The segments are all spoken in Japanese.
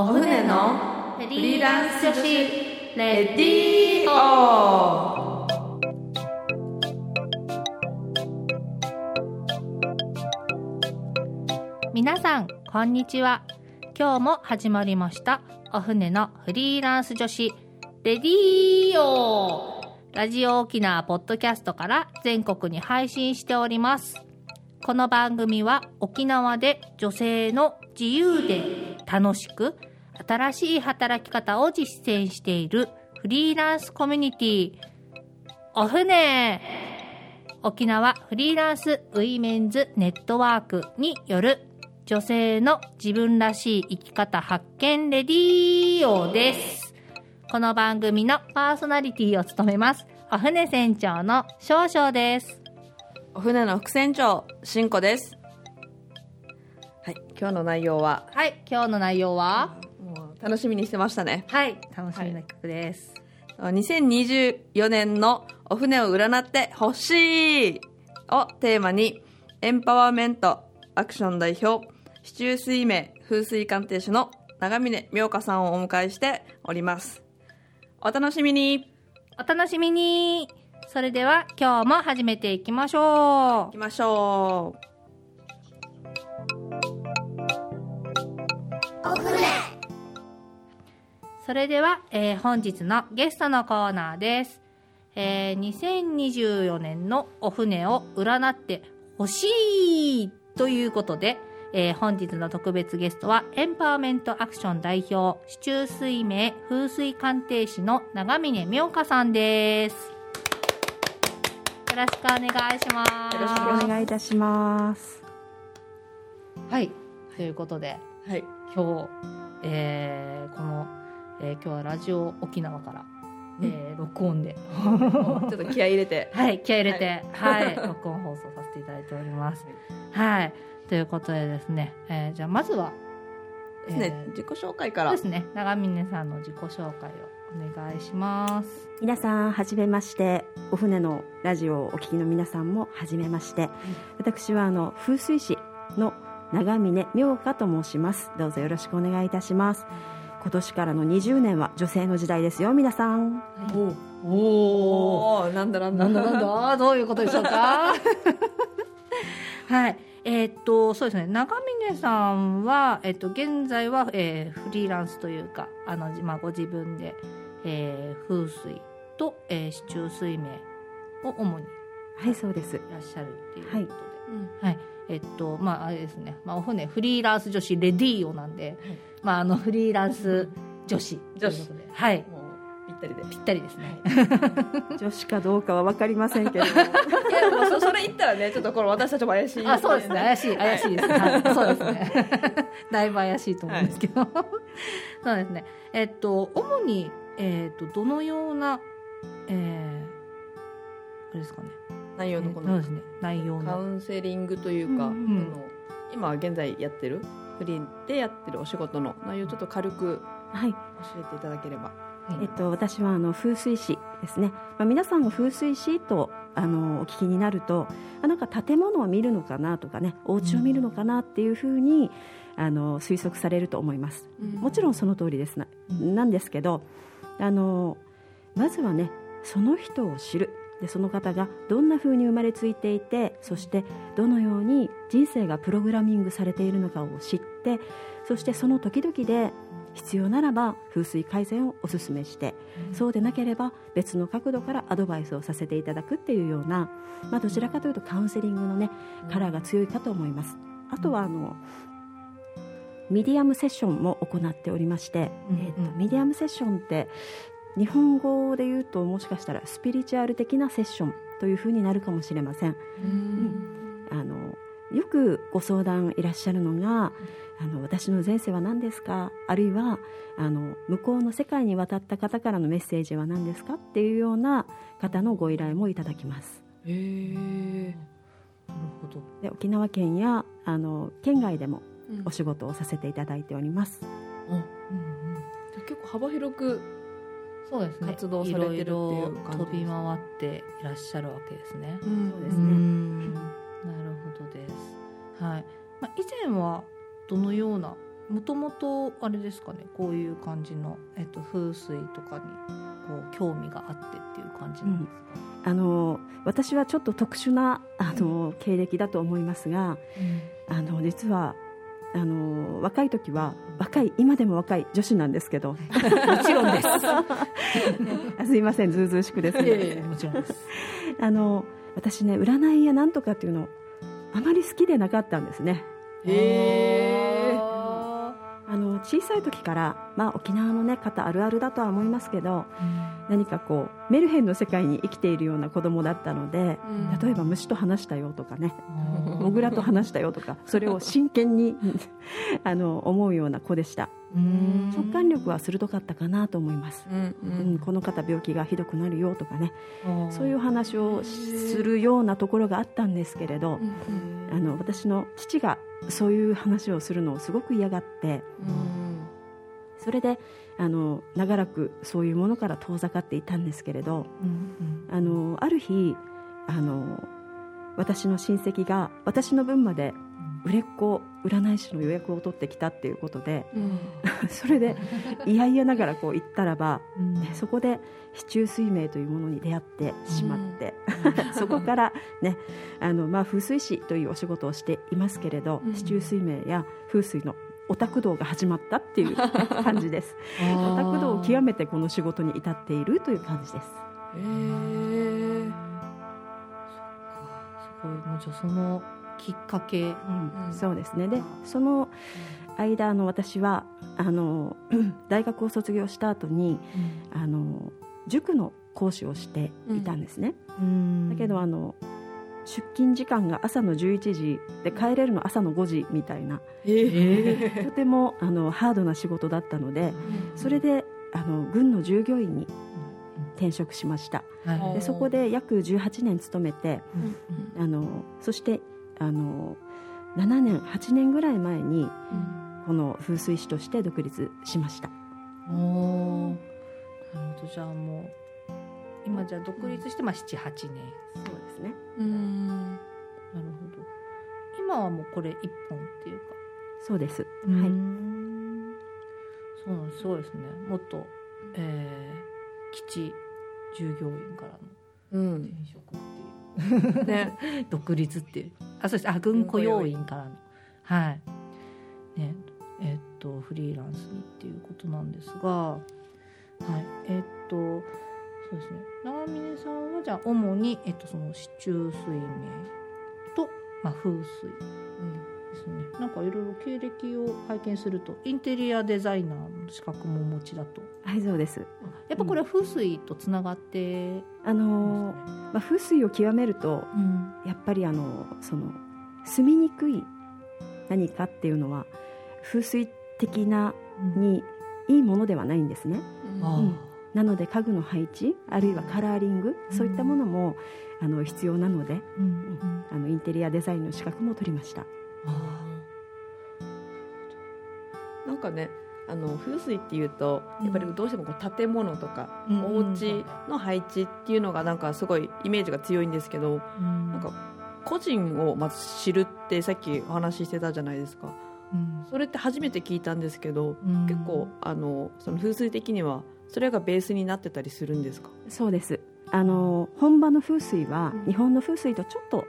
お船のフリーランス女子レディオ皆さんこんにちは。今日も始まりましたお船のフリーランス女子レディオラジオ沖縄ポッドキャストから全国に配信しております。この番組は沖縄で女性の自由で楽しく新しい働き方を実践しているフリーランスコミュニティ。お船。沖縄フリーランスウィメンズネットワークによる女性の自分らしい生き方発見レディオです。この番組のパーソナリティを務めます、お船船長の少々です。お船の副船長しんこです。はい今日の内容は？はい、今日の内容は？楽しみにしてましたね。はい、楽しみな曲です。2024年のお船を占ってほしいをテーマにエンパワーメントアクション代表市中水明風水鑑定士の長峰妙香さんをお迎えしております。お楽しみに。お楽しみに。それでは今日も始めていきましょ行きましょう。それでは、えー本日のゲストのコーナーです。えー2024年のお船を占ってほしいということで、えー本日の特別ゲストはエンパワーメントアクション代表、市中水明風水鑑定士の長峰妙香さんです。よろしくお願いします。よろしくお願いいたします。はい。ということで、うはい今日、えーこの、えー今日はラジオ沖縄から、えー録音で、ちょっと気合い入れて はい、気合い入れて、はい、録音放送させていただいております。はい。ということでですね、えーじゃあまずは、ですね、えー自己紹介からですね、長峰さんの自己紹介をお願いします。皆さん、はじめまして。お船のラジオをお聞きの皆さんも、はじめまして。私は、あの、風水師の長峰妙香と申します。どうぞよろしくお願いいたします。今年からの20年は女性の時代ですよ、皆さん。おおおーなんだなんだなんだなんだ？どういうことでしょうか？はい。えーっと、そうですね。長峰さんは、えっと、現在は、えーフリーランスというか、あの、まあ、ご自分で、えー風水と、えー、市中水明を主にはい、そうです。いらっしゃるっていうことで。うんはい。えっと、まあ、あれですね。まあ、お船、フリーランス女子レディオなんで、まあ、あの、フリーランス女子ということで。はい。ぴったりでぴったりですね。女子かどうかはわかりませんけれども。いやもうそそれ言ったらねちょっとこれ私たちも怪しいあ、そうですね。怪しい、怪しいです。はい、そうですね。だいぶ怪しいと思うんですけど。そうですね。えっと、主に、えっと、どのような、えー、あれですかね。内容のこのね。内容カウの。ンセリングというか、うんうん。その今現在やってるフリーでやってるお仕事の内容をちょっと軽くはい。教えていただければ。えっと、私はあの風水師ですね、まあ、皆さんが風水師とあのお聞きになるとあなんか建物を見るのかなとかねお家を見るのかなっていうふうにあの推測されると思います。もちろんその通りです。ななんですけどあのまずはねその人を知るでその方がどんなふうに生まれついていてそしてどのように人生がプログラミングされているのかを知ってそしてその時々で必要ならば風水改善をお勧めして、そうでなければ別の角度からアドバイスをさせていただくっていうような、まあ、どちらかというとカウンセリングのねカラーが強いかと思います。あとはあのミディアムセッションも行っておりまして、うんえーとミディアムセッションって日本語で言うともしかしたらスピリチュアル的なセッションというふうになるかもしれません。あのよくご相談いらっしゃるのがあの私の前世は何ですか？あるいはあの向こうの世界に渡った方からのメッセージは何ですか？っていうような方のご依頼もいただきます。へえ、なるほど。で沖縄県やあの県外でもうん。お仕事をさせていただいております。うんうん。じゃあ結構幅広くそうですね。活動されてるっていう感じ飛び回っていらっしゃるわけですね。そうですねうんなるほどです。はい。まあ、以前はどのようなもともとあれですかね？こういう感じの、えっと、風水とかにこう興味があってっていう感じなんですか、あの私はちょっと特殊なあの経歴だと思いますがあの実はあの若い時は若い今でも若い女子なんですけど。もちろんです。あ すいませんずうずうしくですね。もちろんです。あの私ね占いやなんとかっていうのあまり好きでなかったんですね。へー。あの小さい時から、まあ、沖縄の、ね、方あるあるだとは思いますけど何かこうメルヘンの世界に生きているような子供だったのでうん。例えば虫と話したよとかねうん。モグラと話したよとかそれを真剣に あの思うような子でした。うん。直感力は鋭かったかなと思います、うんううんん、この方病気がひどくなるよとかねうんそういう話をするようなところがあったんですけれどあの私の父がそういう話をするのをすごく嫌がってそれであの長らくそういうものから遠ざかっていたんですけれどうん。あのある日あの私の親戚が私の分まで売れっ子占い師の予約を取ってきたっていうことで それで嫌々ながらこう行ったらばうん。ねそこで市中水明というものに出会ってしまって、そこから、ねあのまあ、風水師というお仕事をしていますけれど、うん。市中水明や風水のオタク道が始まったっていう 感じです。オタク道を極めてこの仕事に至っているという感じです。へえすごい。もうじゃあそのきっかけ、うんそうですね。でその間あの私はあの 大学を卒業した後にあの塾の講師をしていたんですね、だけどあの出勤時間が朝の11時で帰れるの朝の5時みたいな。へえ とてもあのハードな仕事だったのでそれであの軍の従業員に転職しました。はいでそこで約18年勤めてあのそしてあの7年8年ぐらい前にこの風水師として独立しました。おー。なるほど。じゃあもう今じゃあ独立してまあ78年。そうですね。うん。なるほど。今はもうこれ一本っていうか。そうです、うはい。んそうなんです。すごいですね。元、えー、基地従業員からのうん。転職。う ね。独立っていう。あそうです。あ軍雇用員からの。はい。ね。えっとフリーランスにっていうことなんですが。はい。えっとそうですね。長峰さんはじゃあ主に、えっと、その市中水明と、まあ、風水。ですね。なんかいろいろ経歴を拝見するとインテリアデザイナーの資格もお持ちだと。はいそうです。やっぱこれは風水とつながってあの、まあ、風水を極めるとうん。やっぱりあのその住みにくい何かっていうのは風水的なにいいものではないんですね。あうん。なので家具の配置あるいはカラーリングそういったものもあの必要なのでうん。うん。あのインテリアデザインの資格も取りました。あなんかねあの風水っていうとやっぱりどうしてもこう建物とか、うん。お家の配置っていうのがなんかすごいイメージが強いんですけどうん。なんか個人をまず知るってさっきお話ししてたじゃないですか。うん。それって初めて聞いたんですけど、うん。結構あのその風水的にはそれがベースになってたりするんですか？そうです。あの本場の風水はうん。日本の風水とちょっと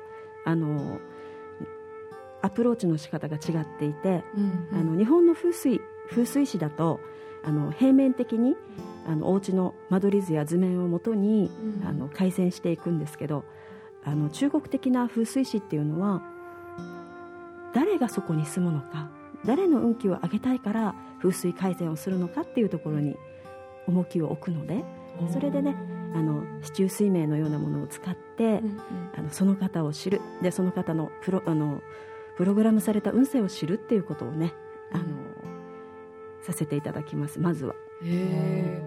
あのアプローチの仕方が違っていて、あの日本の風水風水師だとあの平面的にあのお家の間取り図や図面をもとにうん。あの改善していくんですけどあの中国的な風水師っていうのは誰がそこに住むのか誰の運気を上げたいから風水改善をするのかっていうところに重きを置くのでそれでねあの市中水明のようなものを使って、あのその方を知る。でその方のプロあのプログラムされた運勢を知るっていうことをねあの、させていただきますまずは。へ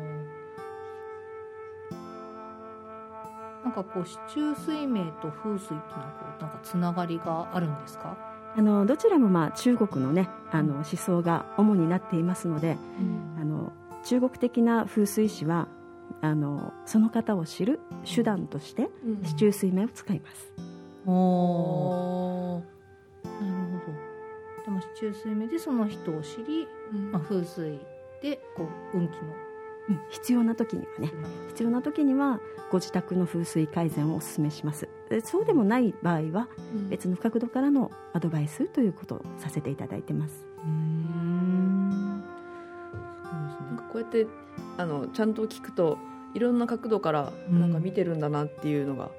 なんかこう市中水明と風水っていうのはこうなんかつながりがあるんですか、あのどちらもまあ中国のねあの思想が主になっていますのであの中国的な風水師はあのその方を知る手段としてうん。市中水明を使います。おおーなるほどでまあ、四柱推命でその人を知り、まあ、風水でこう運気のうん。必要な時にはね。必要な時にはご自宅の風水改善をお勧めします。でそうでもない場合は別の角度からのアドバイスということをさせていただいてます。うん。なんかこうやってあのちゃんと聞くといろんな角度からうん。なんか見てるんだなっていうのが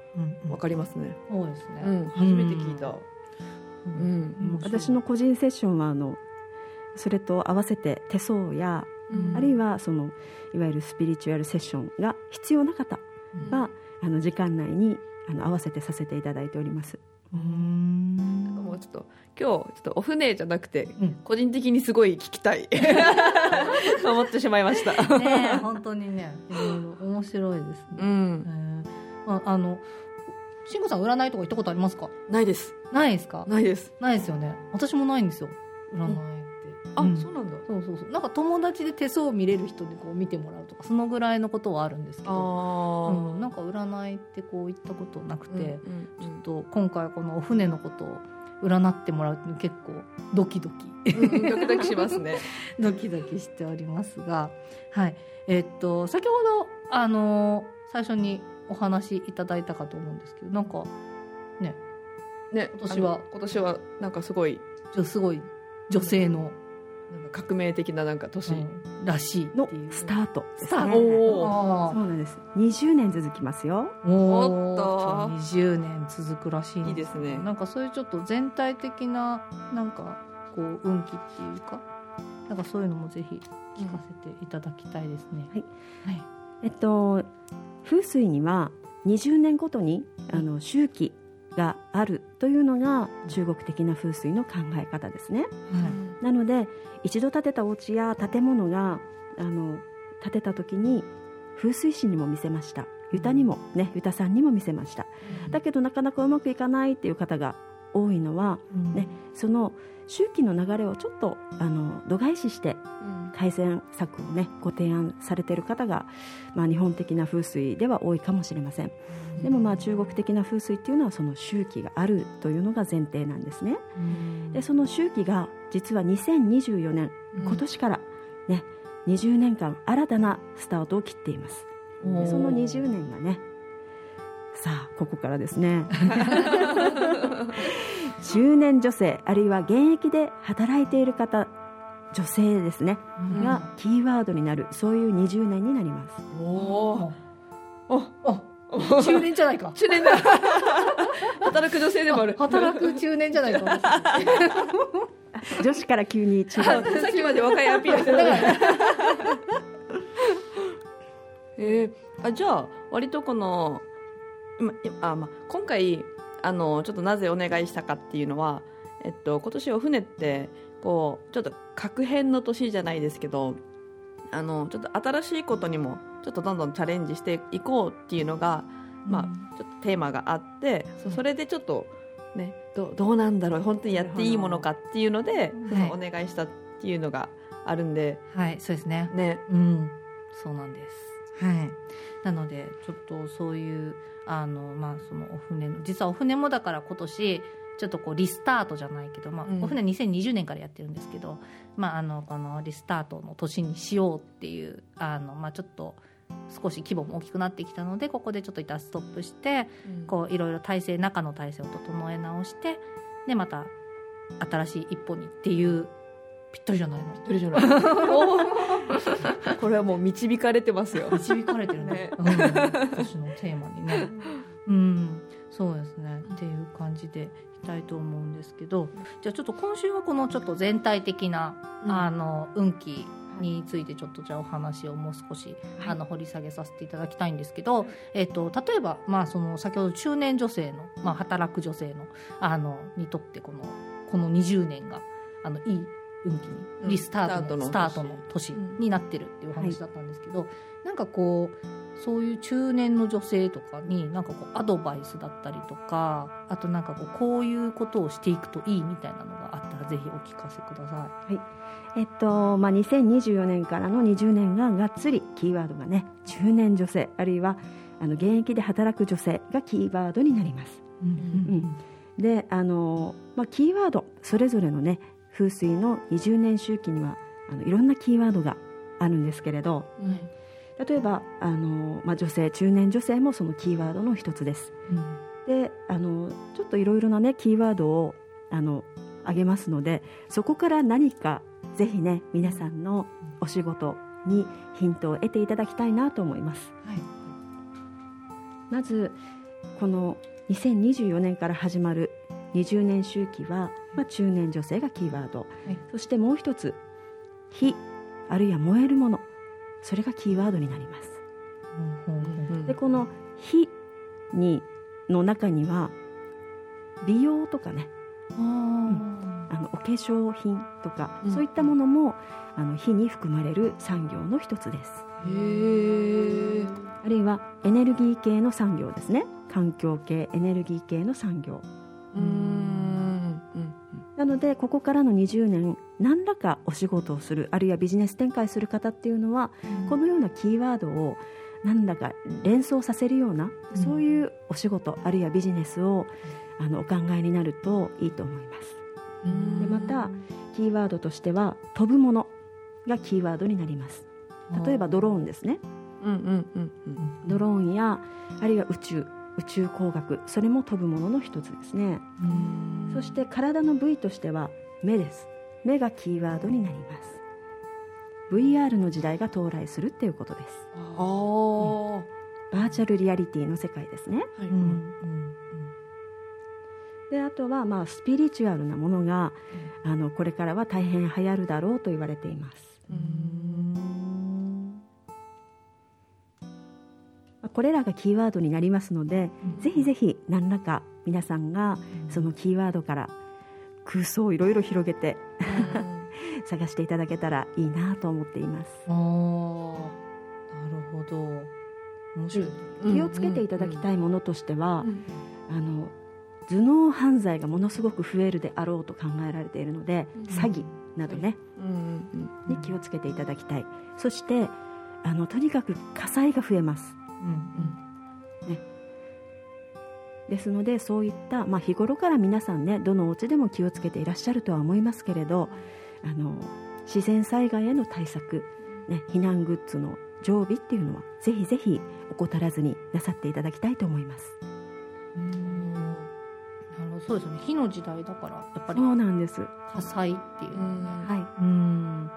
うん。わかりますね。そうですね、うん、初めて聞いた。ううん。ん、私の個人セッションはあのそれと合わせて手相や、うん。あるいはそのいわゆるスピリチュアルセッションが必要な方が、あの時間内にあの合わせてさせていただいております。うんもうちょっと今日ちょっとお船じゃなくてうん。個人的にすごい聞きたい。思ってしまいました。ねえ本当にねいろいろ面白いですね、えうん、ーああの慎吾さん占いとか行ったことありますか？ないです。ないですか？ないです。ないですよね。私もないんですよ。占いって、あ、うん。そうなんだ。そうそうそう。なんか友達で手相を見れる人にこう見てもらうとかそのぐらいのことはあるんですけあど、あ、うん、なんか占いってこう行ったことなくて、うんうんちょっと今回このお船のことを占ってもらう結構ドキドキ。うんうん。ドキドキしますね。ドキドキしておりますが、はい、えっと先ほどあの最初にお話しいただいたかと思うんですけど、なんかね、ね、今年は。今年はなんかすごいちょすごい女性の、なんか革命的ななんか年。うん。らしいってのいう。スタート。ですスターねトそうなんです。20年続きますよ。ーおっとおー。20年続くらしいんいいですね。なんかそういうちょっと全体的ななんかこう運気っていうかなんかそういうのもぜひ聞かせていただきたいですね、はい。はい。えっと風水には20年ごとにあの周期があるというのが中国的な風水の考え方ですね。なので一度建てたお家や建物があの建てた時に風水師にも見せました。ユタにもねユタさんにも見せました。だけどなかなかうまくいかないっていう方が多いのはうん。ねその周期の流れをちょっとあの度外視してうん改善策をねご提案されている方が、まあ、日本的な風水では多いかもしれません。でもまあ中国的な風水っていうのはその周期があるというのが前提なんですね。うん。でその周期が実は2024年今年からね20年間新たなスタートを切っています。でその20年がねさあここからですね。中年女性あるいは現役で働いている方女性ですね。うん。がキーワードになる。そういう20年になります。おお。お、あ中年じゃないか。中年だ。働く女性でもある。働く中年じゃないか。女子から急に違うあさっきまで若いアピール。してたから。えー、あじゃあ割とこの今あ、まあ、今回あのちょっとなぜお願いしたかっていうのは、えっと、今年お船ってこうちょっと確変の年じゃないですけどあのちょっと新しいことにもちょっとどんどんチャレンジしていこうっていうのが、まあ、ちょっとテーマがあってそそれでちょっと、ね、どどうなんだろう本当にやっていいものかっていうので、そのお願いしたっていうのがあるんで、はい。そうですね。ね、うん。そうなんです。はい。なのでちょっとそういうあのまあそのお船の実はお船もだから今年ちょっとこうリスタートじゃないけど、まあうん。お船2020年からやってるんですけど、まあ、あのこのリスタートの年にしようっていうあの、まあ、ちょっと少し規模も大きくなってきたのでここでちょっと一旦ストップしてこういろいろ体制中の体制を整え直してでまた新しい一歩にっていうぴったりじゃない？のどれじゃない。これはもう導かれてますよ。導かれてるね。ね。うん、今年のテーマにね うん。そうですね。っていう感じでいきたいと思うんですけどじゃあちょっと今週はこのちょっと全体的な、あの運気についてちょっとじゃあお話をもう少し、はい。あの掘り下げさせていただきたいんですけど、えっと例えば、まあ、その先ほど中年女性の、まあ、働く女性のあのにとってこのこの20年があのいい運気うん。にリスタートの,、ススタートの年うんになってるっていうお話だったんですけど、なんかこうそういう中年の女性とかになんかこうアドバイスだったりとかあとなんかこうこういうことをしていくといいみたいなのがあったらぜひお聞かせくださえっとまあ、2024年からの20年ががっつりキーワードがね中年女性あるいはあの現役で働く女性がキーワードになります。い。んであの、まあ、キーワードそれぞれのね風水の20年周期にはあのいろんなキーワードがあるんですけれど例えばあの、まあ、女性中年女性もそのキーワードの一つです。であのちょっといろいろな、ね、キーワードをあの挙げますのでそこから何かぜひね皆さんのお仕事にヒントを得ていただきたいなと思います、はい。まずこの2024年から始まる20年周期は、まあ、中年女性がキーワード、はい。そしてもう一つ火あるいは燃えるものそれがキーワードになります。でこの火にの中には美容とかね。あのお化粧品とか、うん。そういったものもあの火に含まれる産業の一つです。あるいはエネルギー系の産業ですね。環境系エネルギー系の産業のでここからの20年何らかお仕事をするあるいはビジネス展開する方っていうのは、このようなキーワードを何らか連想させるような、うん。そういうお仕事あるいはビジネスをあのお考えになるといいと思います。うん。でまたキーワードとしては飛ぶものがキーワードになります。例えばドローンですね。うんうんうんうん。ドローンやあるいは宇宙宇宙工学それも飛ぶものの一つですね。うん。そして体の部位としては目です。目がキーワードになります。VR の時代が到来するっていうことです。ああバーチャルリアリティの世界ですね。はい。であとはまあスピリチュアルなものが、あのこれからは大変流行るだろうと言われています。うんこれらがキーワードになりますので、ぜひぜひ何らか皆さんがそのキーワードから空想をいろいろ広げて 探していただけたらいいなと思っています。あーなるほど。面白い、気をつけていただきたいものとしては、うんあの頭脳犯罪がものすごく増えるであろうと考えられているので、うん。詐欺などね、うん。に気をつけていただきたい。そしてあのとにかく火災が増えますですのでそういった、まあ、日頃から皆さんねどのお家でも気をつけていらっしゃるとは思いますけれどあの自然災害への対策、ね、避難グッズの常備っていうのはぜひぜひ怠らずになさっていただきたいと思います。うん。なるほど。そうですよね。火の時代だからやっぱりそうなんです、は火災っていうのがい、うん。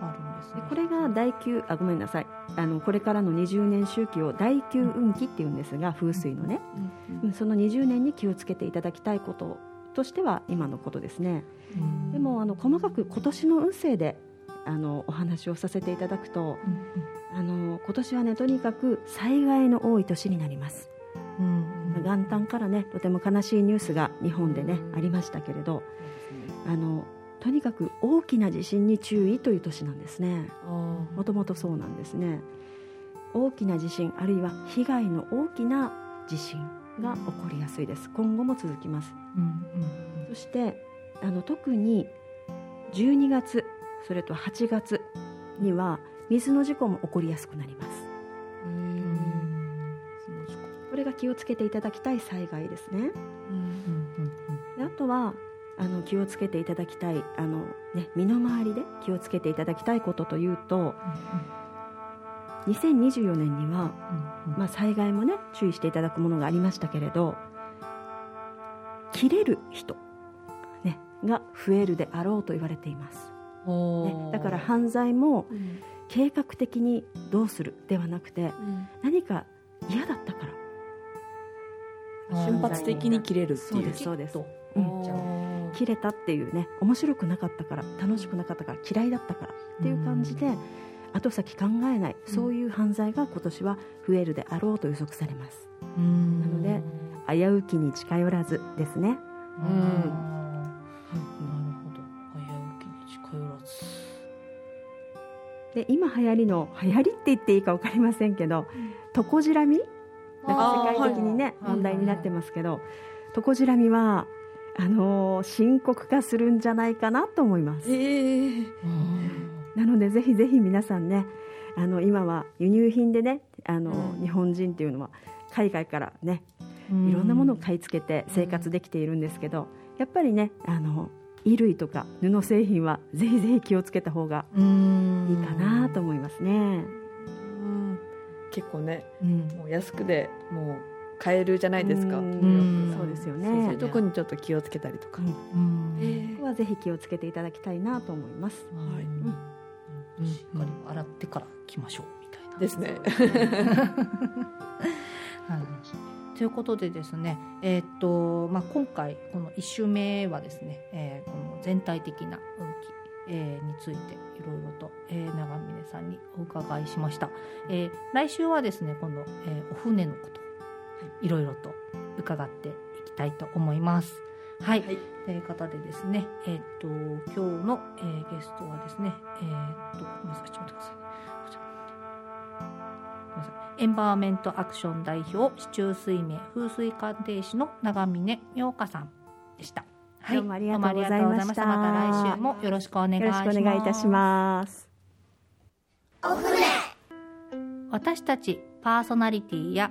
あるんですね。でこれが第9あごめんなさいあのこれからの20年周期を第9運期っていうんですが風水のね、うんその20年に気をつけていただきたいこととしては今のことですね。うん。でもあの細かく今年の運勢であのお話をさせていただくとあの今年はねとにかく災害の多い年になります。元旦からねとても悲しいニュースが日本でねありましたけれどあのとにかく大きな地震に注意という年なんですね。もともとそうなんですね。大きな地震あるいは被害の大きな地震が起こりやすいです。今後も続きます。うんそしてあの特に12月それと8月には水の事故も起こりやすくなります。これが気をつけていただきたい災害ですね。であとはあの気をつけていただきたいあの、ね、身の回りで気をつけていただきたいことというと2024年には、まあ、災害もね注意していただくものがありましたけれど切れる人、ね、が増えるであろうと言われています、ね、だから犯罪も計画的にどうするではなくて何か嫌だったから瞬発的に切れるってそういうです。そうですとうん切れたっていうね面白くなかったから楽しくなかったから嫌いだったからっていう感じで、後先考えないそういう犯罪が今年は増えるであろうと予測されます。うん。なので危うきに近寄らずですね。うん。なるほど。危うきに近寄らず。で今流行りの流行りって言っていいか分かりませんけどトコジラミ？なんか世界的にねはい。問題になってますけどトコジラミはあのー深刻化するんじゃないかなと思います。ええ。なのでぜひぜひ皆さんねあの今は輸入品でねあの、うん。日本人っていうのは海外からねうん。いろんなものを買い付けて生活できているんですけど、やっぱりねあの衣類とか布製品はぜひぜひ気をつけた方がうん。いいかなと思いますね。うん。結構ねうん。もう安くでもう買えるじゃないですか。そうですよそうそういうね。とこにちょっと気をつけたりとか、はぜひ気をつけていただきたいなと思います。はい。うん。しっかり洗ってから来ましょうみたいな。ですね。はい。ということでですね、えーっとまあ、今回この1週目はですね、えーこの全体的な運気、えーについていろいろと、えー長峰さんにお伺いしました、えー来週はですね今度、えーお船のこと、い、ろいろと伺っていきたいと思います。はい、はい。ということでですね、えーっと今日の、えーゲストはですね、えーっとごめんなさいちょっと待ってくださいね。こちらごめんなさい。エンバワーメントアクション代表市中水明風水鑑定士の長峰明香さんでした。はどうもありがとうございました。また。来週もよろしくお願いしよろます。しくお願いいたします。私たちパーソナリティや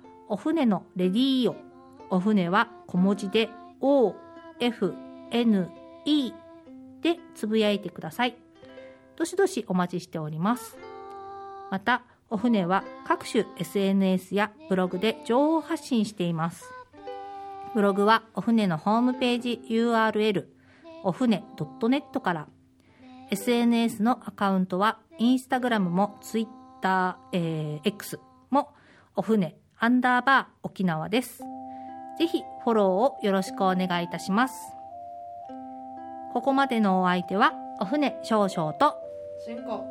お船のレディーオお船は小文字で O F N E でつぶやいてください。どしどしお待ちしております。またお船は各種 SNS やブログで情報発信しています。ブログはお船のホームページ URL お船 .net から。SNS のアカウントはインスタグラムもツイッター、えー X もお船アンダーバー沖縄です。ぜひフォローをよろしくお願いいたします。ここまでのお相手はお船少々と、しんこ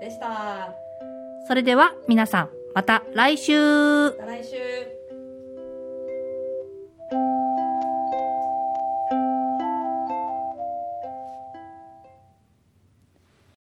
でしたそれでは皆さんまた来週また来週